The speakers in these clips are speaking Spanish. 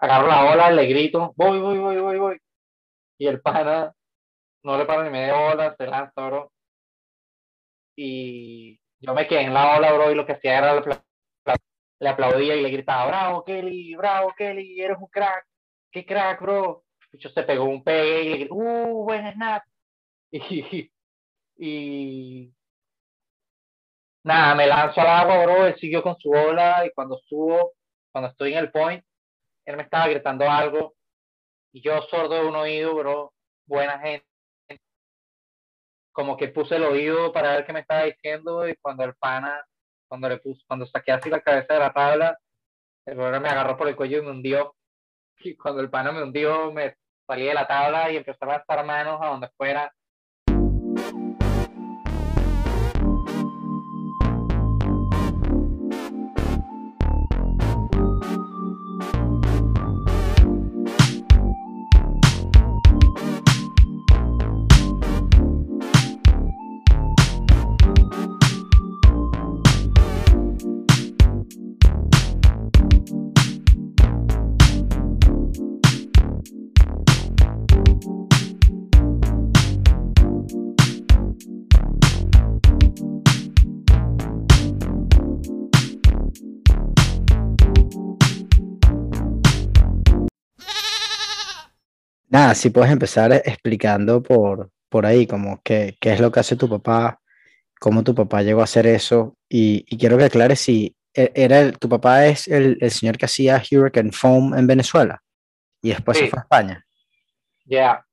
agarro la ola, le grito, voy, voy, voy, voy, voy. Y el pana no le para ni media ola, se lanza, bro. Y yo me quedé en la ola, bro, y lo que hacía era le, aplaudía y le gritaba, bravo, Kelly, bravo, Kelly, eres un crack, qué crack, bro. Y se pegó un pegue y le gritó, uh, buen snap. Y, y nada, me lanzo al agua, bro, él siguió con su ola y cuando subo, cuando estoy en el point, él me estaba gritando algo y yo sordo de un oído, bro, buena gente. Como que puse el oído para ver qué me estaba diciendo y cuando el pana, cuando le puse, cuando saqué así la cabeza de la tabla, el bro me agarró por el cuello y me hundió. Y cuando el pana me hundió, me salí de la tabla y empecé a lanzar manos a donde fuera Nada, si puedes empezar explicando por, por ahí, como qué, qué es lo que hace tu papá, cómo tu papá llegó a hacer eso, y, quiero que aclares si e, era el, tu papá es el, señor que hacía Hurricane Foam en Venezuela y después se fue a España. Ya.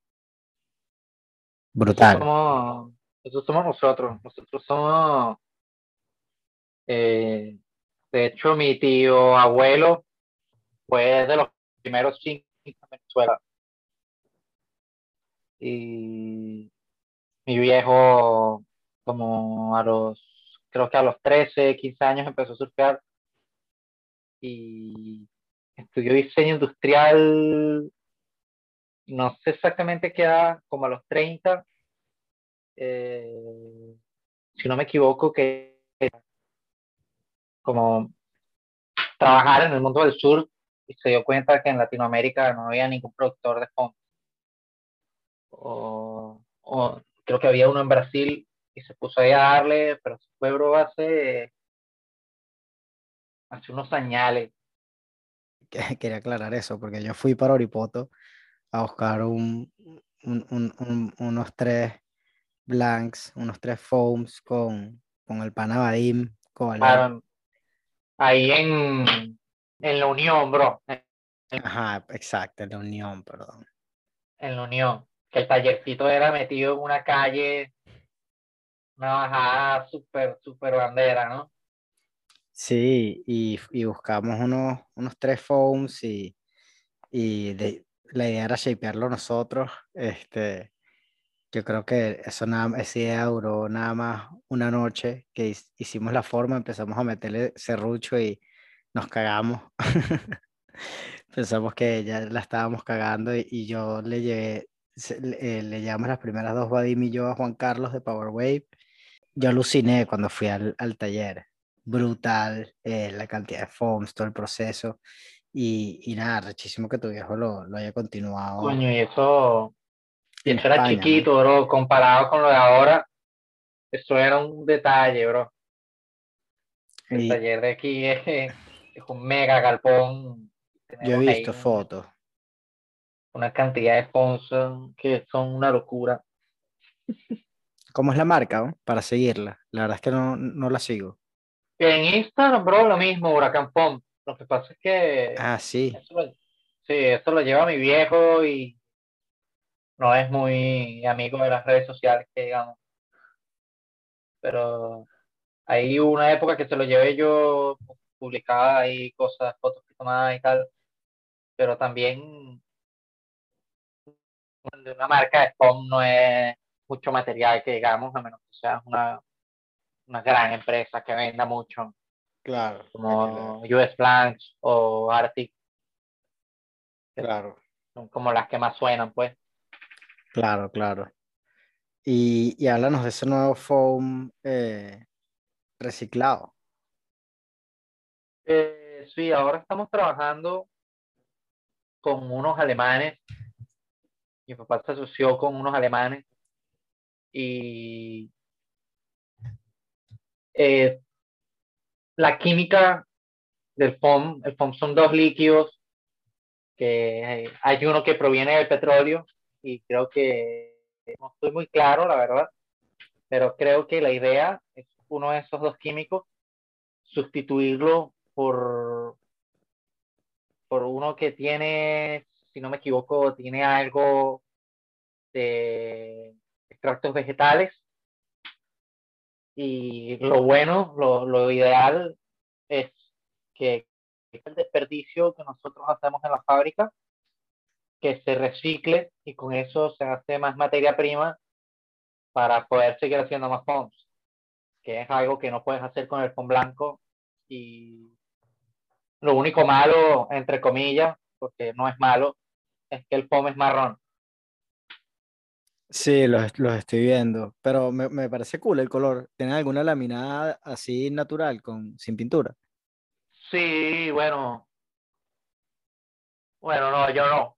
Brutal. Nosotros somos, nosotros, nosotros somos, eh, de hecho, mi tío abuelo fue de los primeros cinco en Venezuela y mi viejo como a los, creo que a los 13, 15 años empezó a surfear y estudió diseño industrial, no sé exactamente qué edad, como a los 30, eh, si no me equivoco, que como trabajar en el mundo del sur y se dio cuenta que en Latinoamérica no había ningún productor de fondo o, creo que había uno en Brasil y se puso ahí a darle, pero se fue bro hace, hace unos añales. Quería aclarar eso, porque yo fui para Oripoto a buscar un, unos tres blanks, unos tres foams con, con el Panabadim. Con ahí en, en la Unión, bro. Ajá, exacto, en la Unión, perdón. En la Unión el tallercito era metido en una calle, una bajada súper, súper bandera, ¿no? Sí, y, y buscamos unos, unos tres foams y, y de, la idea era shapearlo nosotros. Este, yo creo que eso nada, esa idea duró nada más una noche que hicimos la forma, empezamos a meterle serrucho y nos cagamos. Pensamos que ya la estábamos cagando y, y yo le llevé le, eh, le llamamos las primeras dos Vadim y yo a Juan Carlos de Power Wave. Yo aluciné cuando fui al, al taller. Brutal, eh, la cantidad de foams, todo el proceso. Y, y, nada, rechísimo que tu viejo lo, lo haya continuado. Coño, y eso, y eso era chiquito, bro, comparado con lo de ahora, eso era un detalle, bro. El taller de aquí es, es, un mega galpón. Yo he visto fotos una cantidad de sponsors que son una locura. ¿Cómo es la marca? Para seguirla. La verdad es que no, no la sigo. En Instagram, bro, lo mismo, Huracán Pump. Lo que pasa es que. Ah, sí. sí, eso lo lleva mi viejo y no es muy amigo de las redes sociales, que digamos. Pero hay una época que se lo llevé yo, publicaba ahí cosas, fotos que tomaba y tal. Pero también de una marca de foam no es mucho material que digamos, a menos que sea una, una gran empresa que venda mucho. Claro. Como US Blanks o Arctic. Claro. Son como las que más suenan, pues. Claro, claro. Y, y háblanos de ese nuevo foam eh, reciclado. Eh, sí, ahora estamos trabajando con unos alemanes. Mi papá se asoció con unos alemanes y eh, la química del foam, el foam son dos líquidos, que hay uno que proviene del petróleo y creo que no estoy muy claro, la verdad, pero creo que la idea es uno de esos dos químicos, sustituirlo por, por uno que tiene, si no me equivoco, tiene algo de extractos vegetales. Y lo bueno, lo, lo ideal es que el desperdicio que nosotros hacemos en la fábrica, que se recicle y con eso se hace más materia prima para poder seguir haciendo más foams, que es algo que no puedes hacer con el foam blanco y lo único malo, entre comillas, porque no es malo, es que el foam es marrón. Sí, los, estoy viendo, pero me, me, parece cool el color. ¿Tiene alguna laminada así natural, con, sin pintura? Sí, bueno. Bueno, no, yo no.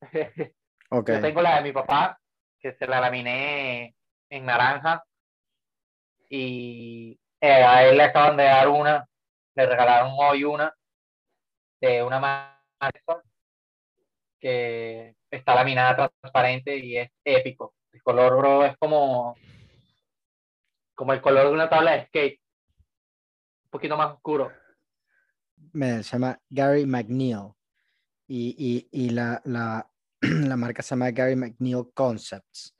Okay. Yo tengo la de mi papá, que se la laminé en naranja. Y eh, a él le acaban de dar una, le regalaron hoy una, de una marca que está laminada transparente y es épico. El color, bro, es como, como el color de una tabla de skate, un poquito más oscuro. Me, se llama Gary McNeil y, y, y la, la, la, marca se llama Gary McNeil Concepts.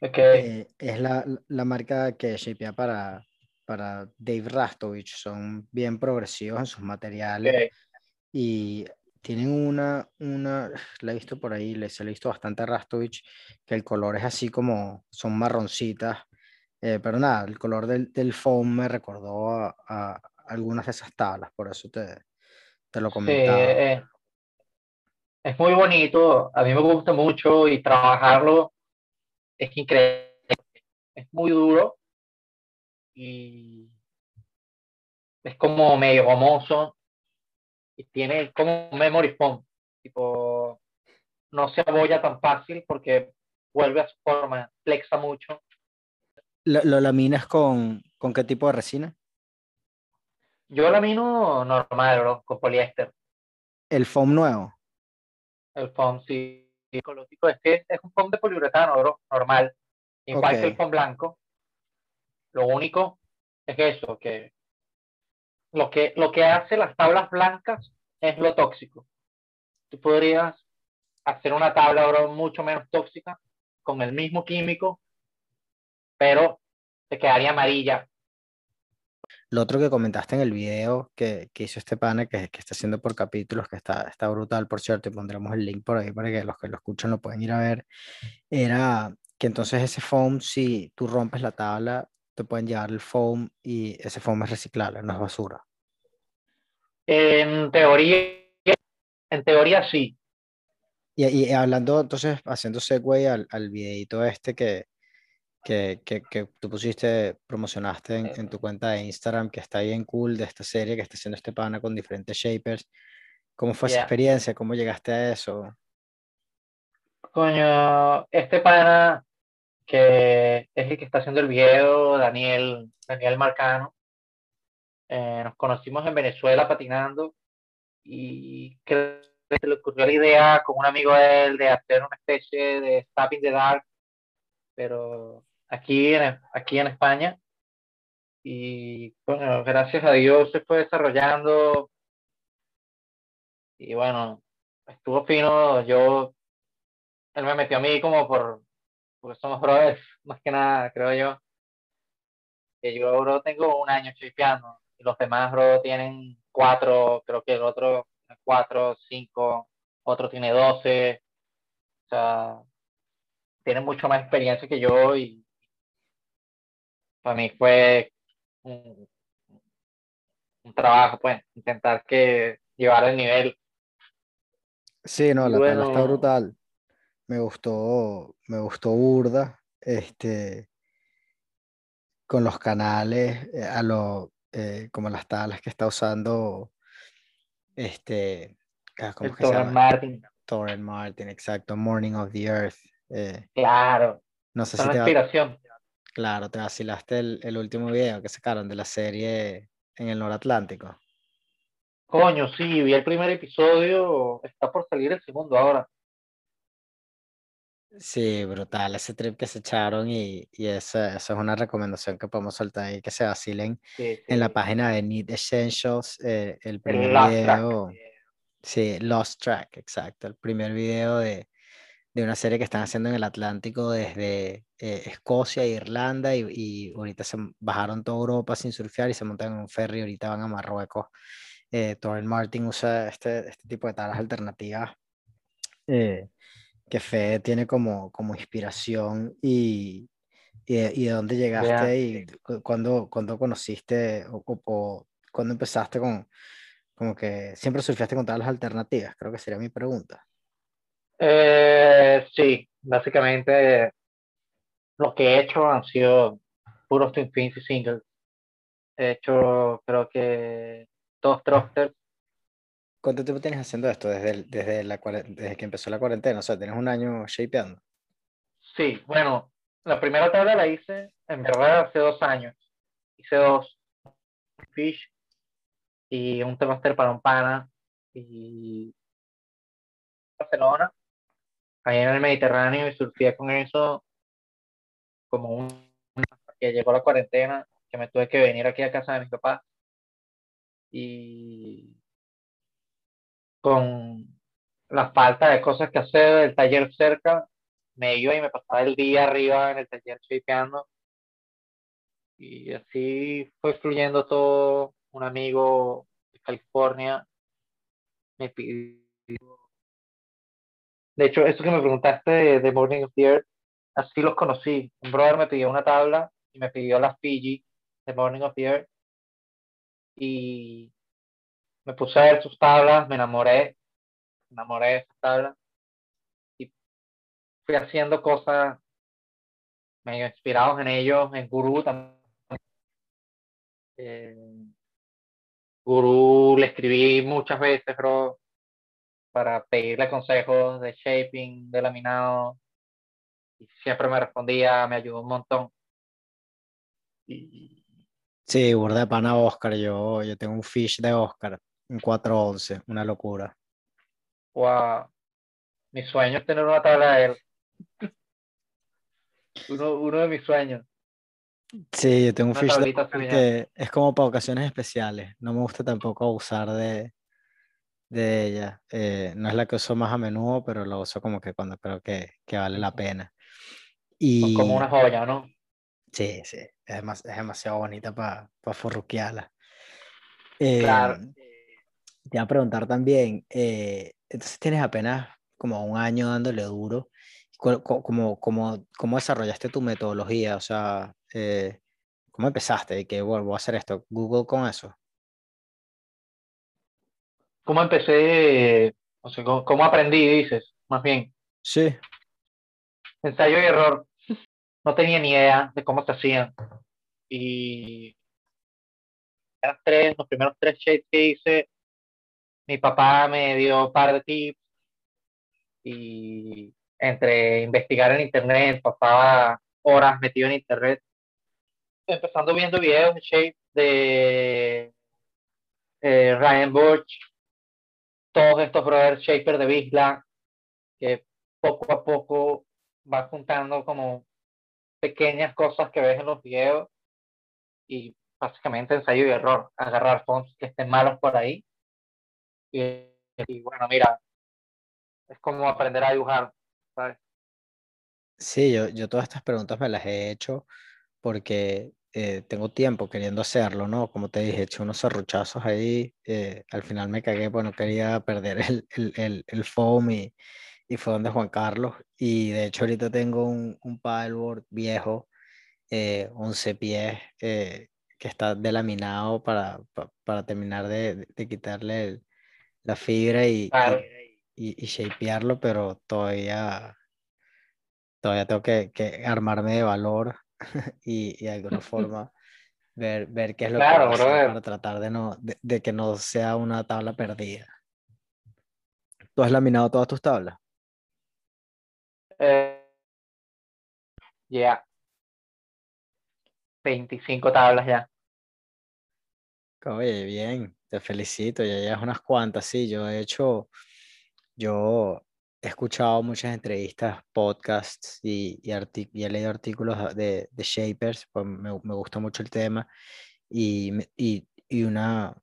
Okay. Eh, es la, la, marca que shapea para, para Dave Rastovich. Son bien progresivos en sus materiales. Y tienen una, una, la he visto por ahí, les he visto bastante a Rastovich, que el color es así como, son marroncitas. Eh, pero nada, el color del, del foam me recordó a, a, algunas de esas tablas, por eso te, te lo comentaba. Sí, eh, es muy bonito, a mí me gusta mucho y trabajarlo es increíble, es muy duro y es como medio gomoso y tiene como un memory foam, tipo, no se abolla tan fácil porque vuelve a su forma, flexa mucho. ¿Lo, lo laminas con, con qué tipo de resina? Yo lamino normal, bro, con poliéster. ¿El foam nuevo? El foam, sí. Ecológico es que es un foam de poliuretano, bro, normal. Igual que el foam blanco. Lo único es eso, que lo que, lo que hace las tablas blancas es lo tóxico. Tú podrías hacer una tabla bro, mucho menos tóxica con el mismo químico, pero te quedaría amarilla lo otro que comentaste en el video que, que hizo este pana, que, que, está haciendo por capítulos, que está, está brutal, por cierto, y pondremos el link por ahí para que los que lo escuchan lo puedan ir a ver, era que entonces ese foam, si tú rompes la tabla, te pueden llevar el foam y ese foam es reciclable, no es basura. En teoría, en teoría sí. Y, y hablando, entonces, haciendo segue al, al videito este que, que, que, que, tú pusiste, promocionaste en, en, tu cuenta de Instagram, que está bien cool, de esta serie que está haciendo este pana con diferentes shapers. ¿Cómo fue esa experiencia? ¿Cómo llegaste a eso? Coño, este pana que es el que está haciendo el video, Daniel, Daniel Marcano, eh, nos conocimos en Venezuela patinando y que se le ocurrió la idea con un amigo de él de hacer una especie de Stop in the Dark, pero aquí en, aquí en España. Y bueno, gracias a Dios se fue desarrollando. Y bueno, estuvo fino. Yo, él me metió a mí como por, porque somos brothers, más que nada, creo yo. Que yo, bro, tengo un año chipeando y los demás, bro, tienen cuatro, creo que el otro cuatro, cinco, otro tiene doce. O sea, tienen mucho más experiencia que yo y para mí fue un, un trabajo, pues, intentar que llevar el nivel. Sí, no, la bueno, está brutal. Me gustó, me gustó burda, este, con los canales, eh, a lo, eh, como las tablas que está usando, este, ah, ¿cómo que se llama? Martin. Torren Martin, exacto. Morning of the Earth. eh, Claro, no sé son si te inspiración. claro, te vacilaste el, el último video que sacaron de la serie en el Noratlántico. Coño, sí, vi el primer episodio, está por salir el segundo ahora. Sí, brutal, ese trip que se echaron y, y esa, esa es una recomendación que podemos soltar ahí, que se vacilen Sí, en la página de Need Essentials, eh, el primer Track. video, sí, Lost Track, exacto, el primer video de, de una serie que están haciendo en el Atlántico desde eh, Escocia e Irlanda y, y ahorita se bajaron toda Europa sin surfear y se montan en un ferry y ahorita van a Marruecos. Eh, Torren Martin usa este, este tipo de tablas alternativas eh, que Fede tiene como, como inspiración y, y, de, y de dónde llegaste y cu- cuándo, cuándo conociste o, o- o cuándo empezaste con, como que siempre surfeaste con tablas alternativas, creo que sería mi pregunta. Eh, sí, básicamente lo que he hecho han sido puros Twin Fins y singles. He hecho, creo que dos thrusters. ¿Cuánto tiempo tienes haciendo esto desde, el- desde, la, desde que empezó la cuarentena? O sea, tienes un año shapeando. Sí, bueno, la primera tabla la hice en verdad hace dos años. Hice dos fish y un thruster para un pana y Barcelona, ahí en el Mediterráneo y surfé con eso como un que llegó la cuarentena, que me tuve que venir aquí a casa de mis papás y con la falta de cosas que hacer, el taller cerca, me iba y me pasaba el día arriba en el taller shapeando. Y así fue fluyendo todo. Un amigo de California me pidió. De hecho, eso que me preguntaste de, de Morning of the Earth, así los conocí. Un brother me pidió una tabla y me pidió la Fiji de Morning of the Earth. Y me puse a ver sus tablas, me enamoré, me enamoré de esas tablas. Y fui haciendo cosas medio inspirados en ellos, en Guru también. Eh, Guru le escribí muchas veces, bro, para pedirle consejos de shaping, de laminado. Y siempre me respondía, me ayudó un montón. Sí, burda de pana Oscar. Yo, yo tengo un fish de Oscar en 411, una locura. wow, mi sueño es tener una tabla de él. Uno, uno de mis sueños. Sí, yo tengo un fish que es como para ocasiones especiales. No me gusta tampoco abusar de, de ella. Eh, no es la que uso más a menudo, pero la uso como que cuando creo que, que vale la pena. Y como una joya, ¿no? sí, sí, es, demas- es demasiado bonita para forruquearla. Claro. Te iba a preguntar también, eh, entonces tienes apenas como un año dándole duro. ¿Cuál- co- ¿Cómo, cómo, cómo desarrollaste tu metodología? O sea, eh, ¿cómo empezaste? ¿Y que bueno, voy a hacer esto? ¿Google con eso? ¿Cómo empecé? O sea, ¿cómo, aprendí, dices? Más bien, Sí, ensayo y error. No tenía ni idea de cómo se hacían. Y las tres, los primeros tres shapes que hice, mi papá me dio un par de tips y entre investigar en internet, pasaba horas metido en internet, empezando viendo videos de shape de eh, Ryan Burch, todos estos brothers shapers de Bisla, que poco a poco vas juntando como pequeñas cosas que ves en los videos y básicamente ensayo y error, agarrar fonts que estén malos por ahí. Y, y bueno, mira, es como aprender a dibujar, ¿sabes? sí, yo, yo todas estas preguntas me las he hecho porque eh, tengo tiempo queriendo hacerlo, ¿no? Como te dije, hecho unos serruchazos ahí, eh, al final me cagué, bueno, quería perder el, el, el, el foam y, y fue donde Juan Carlos. Y de hecho ahorita tengo un, un paddleboard viejo, eh, 11 pies, eh, que está delaminado para, pa- para terminar de, de- de quitarle la fibra y, y- Claro. y, y shapearlo, pero todavía, todavía tengo que, que armarme de valor y, de alguna forma ver, ver qué es lo que Claro, a hacer para tratar de, no, de, de que no sea una tabla perdida. ¿Tú has laminado todas tus tablas? Eh, ya. 25 tablas ya. Oye, bien, te felicito, ya llevas unas cuantas, sí, yo he hecho, yo he escuchado muchas entrevistas, podcasts y, y, y he leído artículos de, de Shapers, pues me, me, gusta mucho el tema y, y, y una,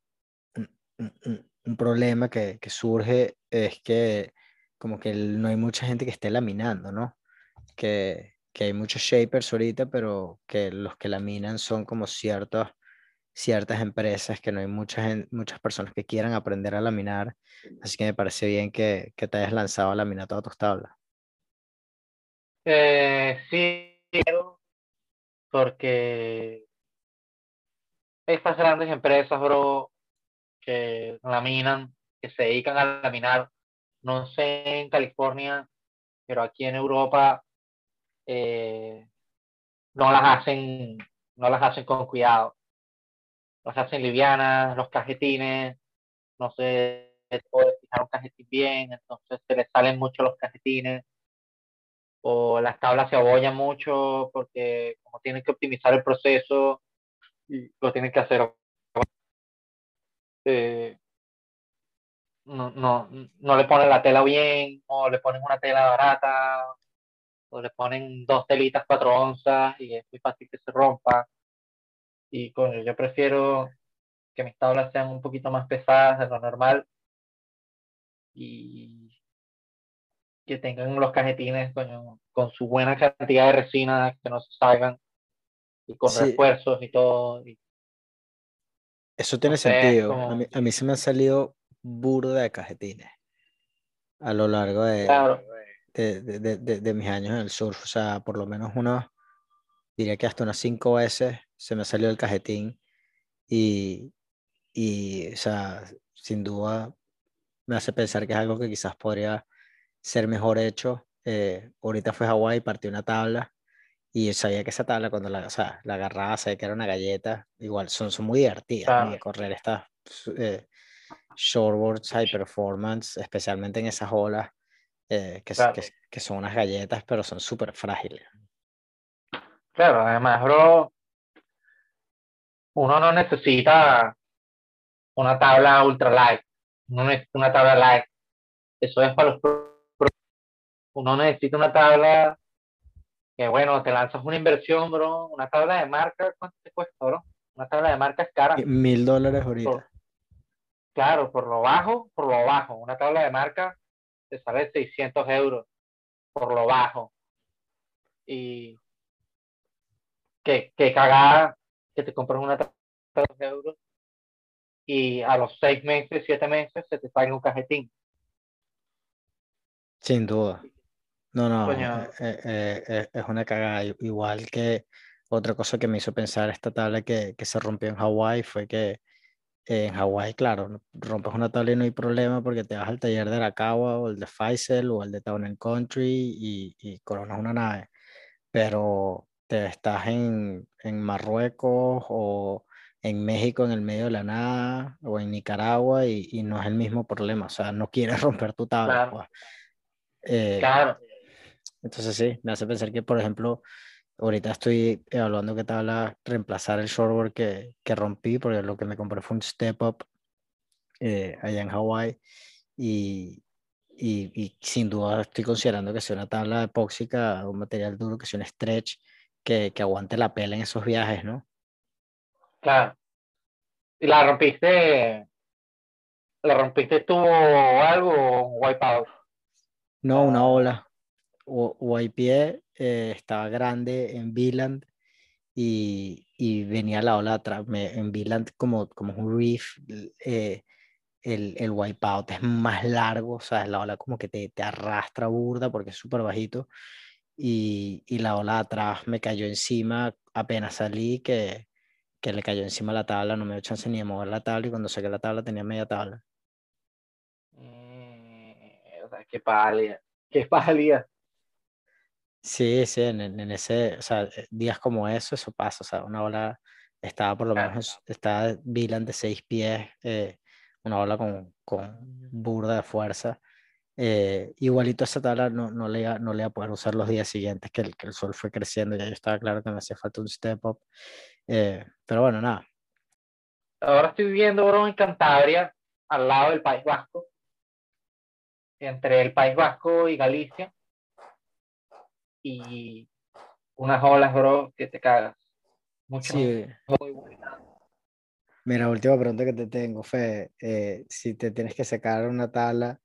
un, un, problema que, que, surge es que como que no hay mucha gente que esté laminando, ¿no? Que, que hay muchos Shapers ahorita, pero que los que laminan son como ciertos ciertas empresas, que no hay muchas, muchas personas que quieran aprender a laminar, así que me parece bien que, que te hayas lanzado a laminar todas tus tablas. Eh, sí, porque estas grandes empresas, bro, que laminan, que se dedican a laminar, no sé en California, pero aquí en Europa eh, no las hacen, no las hacen con cuidado las hacen livianas, los cajetines, no se puede fijar un cajetín bien, entonces se les salen mucho los cajetines, o las tablas se abollan mucho porque como tienen que optimizar el proceso, lo tienen que hacer. Eh, no, no, no le ponen la tela bien, o le ponen una tela barata, o le ponen dos telitas cuatro onzas y es muy fácil que se rompa. Y con yo prefiero que mis tablas sean un poquito más pesadas de lo normal y que tengan los cajetines con su buena cantidad de resina, que no se salgan y con refuerzos y todo. Eso tiene sentido. A, mí, a, mí, se me han salido burda de cajetines a lo largo de, de, de, de, mis años en el surf. O sea, por lo menos unos, diría que hasta unas cinco veces se me salió el cajetín y, y, o sea, sin duda me hace pensar que es algo que quizás podría ser mejor hecho. Eh, ahorita fue a Hawái, partí una tabla y sabía que esa tabla cuando la, o sea, la agarraba, sabía que era una galleta. Igual son, son muy divertidas correr estas eh, shortboards high performance, especialmente en esas olas eh, que, que, que, son unas galletas, pero son súper frágiles. Claro, además, bro, uno no necesita una tabla ultra light, uno necesita una tabla light. Eso es para los uno necesita una tabla que bueno, te lanzas una inversión, bro, una tabla de marca, ¿cuánto te cuesta, bro? Una tabla de marca es cara. Mil dólares ahorita. claro, por lo bajo, por lo bajo. Una tabla de marca te sale 600 euros por lo bajo. Y que, que cagada que te compras una tabla de euros y a los seis meses, siete meses se te sale un cajetín. Sin duda. No, no, eh, eh, eh, es una cagada. Igual que otra cosa que me hizo pensar esta tabla que, que se rompió en Hawái fue que en Hawái, claro, rompes una tabla y no hay problema porque te vas al taller de Arakawa o el de Faisal o el de Town and Country y, y coronas una nave. Pero te estás en, en Marruecos o en México en el medio de la nada o en Nicaragua y, y no es el mismo problema, o sea, no quieres romper tu tabla. Claro. Pues. Eh, claro. Entonces sí, me hace pensar que, por ejemplo, ahorita estoy evaluando qué tabla reemplazar el shortboard que, que rompí, porque lo que me compré fue un step up eh, allá en Hawái y, y, y, sin duda estoy considerando que sea una tabla epóxica, un material duro, que sea un stretch, que, que aguante la pela en esos viajes, ¿no? Claro. ¿Y la rompiste? ¿La rompiste tú o algo o wipeout? No, una ola. Wipeé eh, estaba grande en Viland y, y, venía la ola atrás. Me, en Viland como, como un reef, eh, el, el wipeout es más largo, o sea, la ola como que te, te arrastra burda porque es súper bajito. Y, y, la ola atrás me cayó encima apenas salí que que le cayó encima la tabla, no me dio chance ni de mover la tabla y cuando saqué la tabla tenía media tabla. Mm, qué pálida, qué pálida. Sí, sí, en, en, ese, o sea, eh, días como eso, eso pasa, o sea, una ola estaba por lo menos, estaba Vilan de seis pies, eh, una ola con, con burda de fuerza Eh, igualito esa tabla no, no, le iba, no le iba a poder usar los días siguientes que el, que el sol fue creciendo, ya yo estaba claro que me hacía falta un step up. Eh, pero bueno, nada. Ahora estoy viviendo, bro, en Cantabria, al lado del País Vasco, entre el País Vasco y Galicia. Y unas olas, bro, que te cagas. Mucho Sí, muy buena. mira, última pregunta que te tengo, Fe. eh, si te tienes que sacar una tabla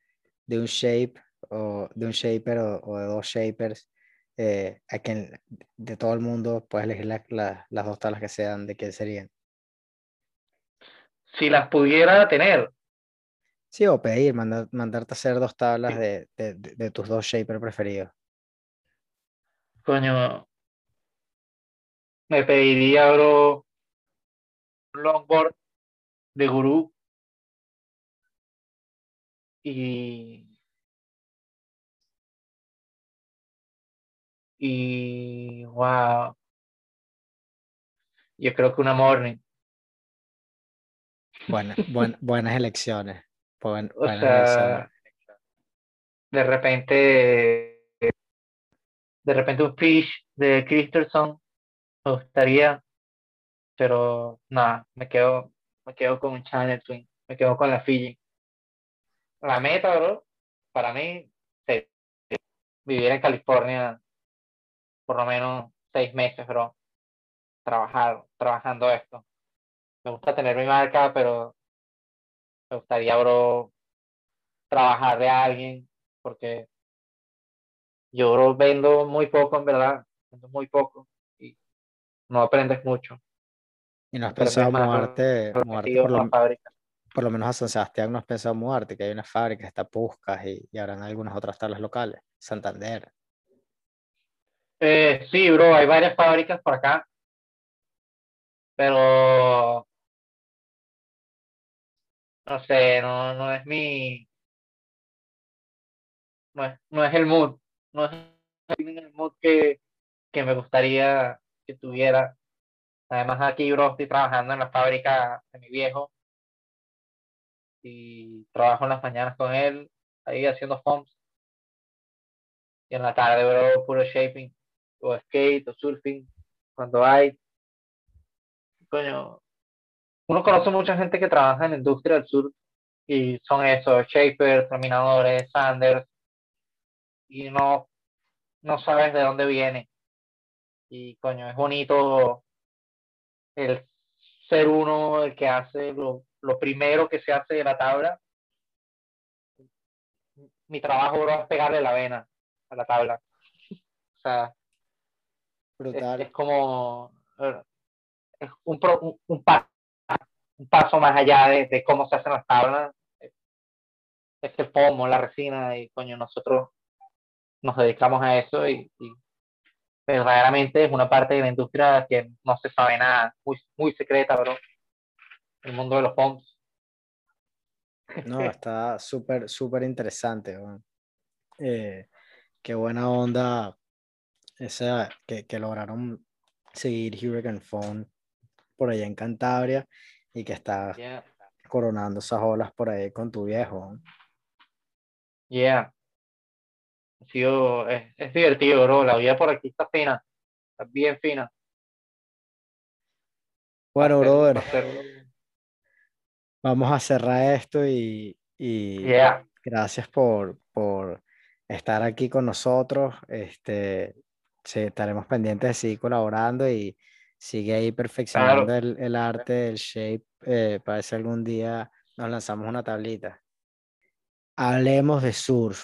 de un shape o de un shaper o, o de dos shapers, eh, a quien, de todo el mundo puedes elegir la- la- las dos tablas que sean, ¿de quién serían? Si las pudiera tener, Sí, o pedir, mandar- mandarte a hacer dos tablas Sí. de, de- de tus dos shapers preferidos. coño, me pediría, bro, un longboard de gurú y y wow, yo creo que una morning, Buena- buen- buenas elecciones. buen- o buenas elecciones. de repente, de repente un fish de Christensen me gustaría, pero nada, me quedo, me quedo con un Channel Twin, me quedo con la Fiji. La meta, bro, para mí, sí, vivir en California por lo menos seis meses, bro, trabajar, trabajando esto. Me gusta tener mi marca, pero me gustaría, bro, trabajar de alguien, porque yo, bro, vendo muy poco, en verdad, vendo muy poco y no aprendes mucho. Y no has pensado por la fábrica. Por lo menos a San Sebastián, no has pensado mudarte, que hay una fábrica, está Puscas y, y habrán algunas otras tablas locales. Santander. Eh, sí, bro, hay varias fábricas por acá, pero no sé, no, no es mi, no es, no es el mood, no es el mood que, que me gustaría que tuviera. Además aquí, bro, estoy trabajando en la fábrica de mi viejo y trabajo en las mañanas con él, ahí haciendo foams. Y en la tarde, bro, puro shaping, o skate, o surfing, cuando hay. Coño, uno conoce mucha gente que trabaja en la industria del surf y son esos, shapers, terminadores, sanders, y no, no sabes de dónde viene. Y coño, es bonito el ser uno el que hace lo, lo primero que se hace de la tabla. Mi trabajo, bro, es pegarle la vena a la tabla. O sea, es, Brutal. es como es un, un, un paso, un paso más allá de, de cómo se hacen las tablas. Es el pomo, la resina, y coño, nosotros nos dedicamos a eso y, y verdaderamente es una parte de la industria que no se sabe nada, muy, muy secreta, bro. El mundo de los foams. No, está súper, súper interesante. Eh, qué buena onda esa que, que lograron seguir Hurricane Phone por allá en Cantabria y que está Yeah, coronando esas olas por ahí con tu viejo. yeah. Ha sido, es, es divertido, bro. La vida por aquí está fina, está bien fina. Bueno, brother, vamos a cerrar esto y, y Yeah. gracias por, por estar aquí con nosotros. Este, sí, estaremos pendientes de seguir colaborando y sigue ahí perfeccionando Claro. el, el arte, el shape, eh, para ver si algún día nos lanzamos una tablita. Hablemos de surf.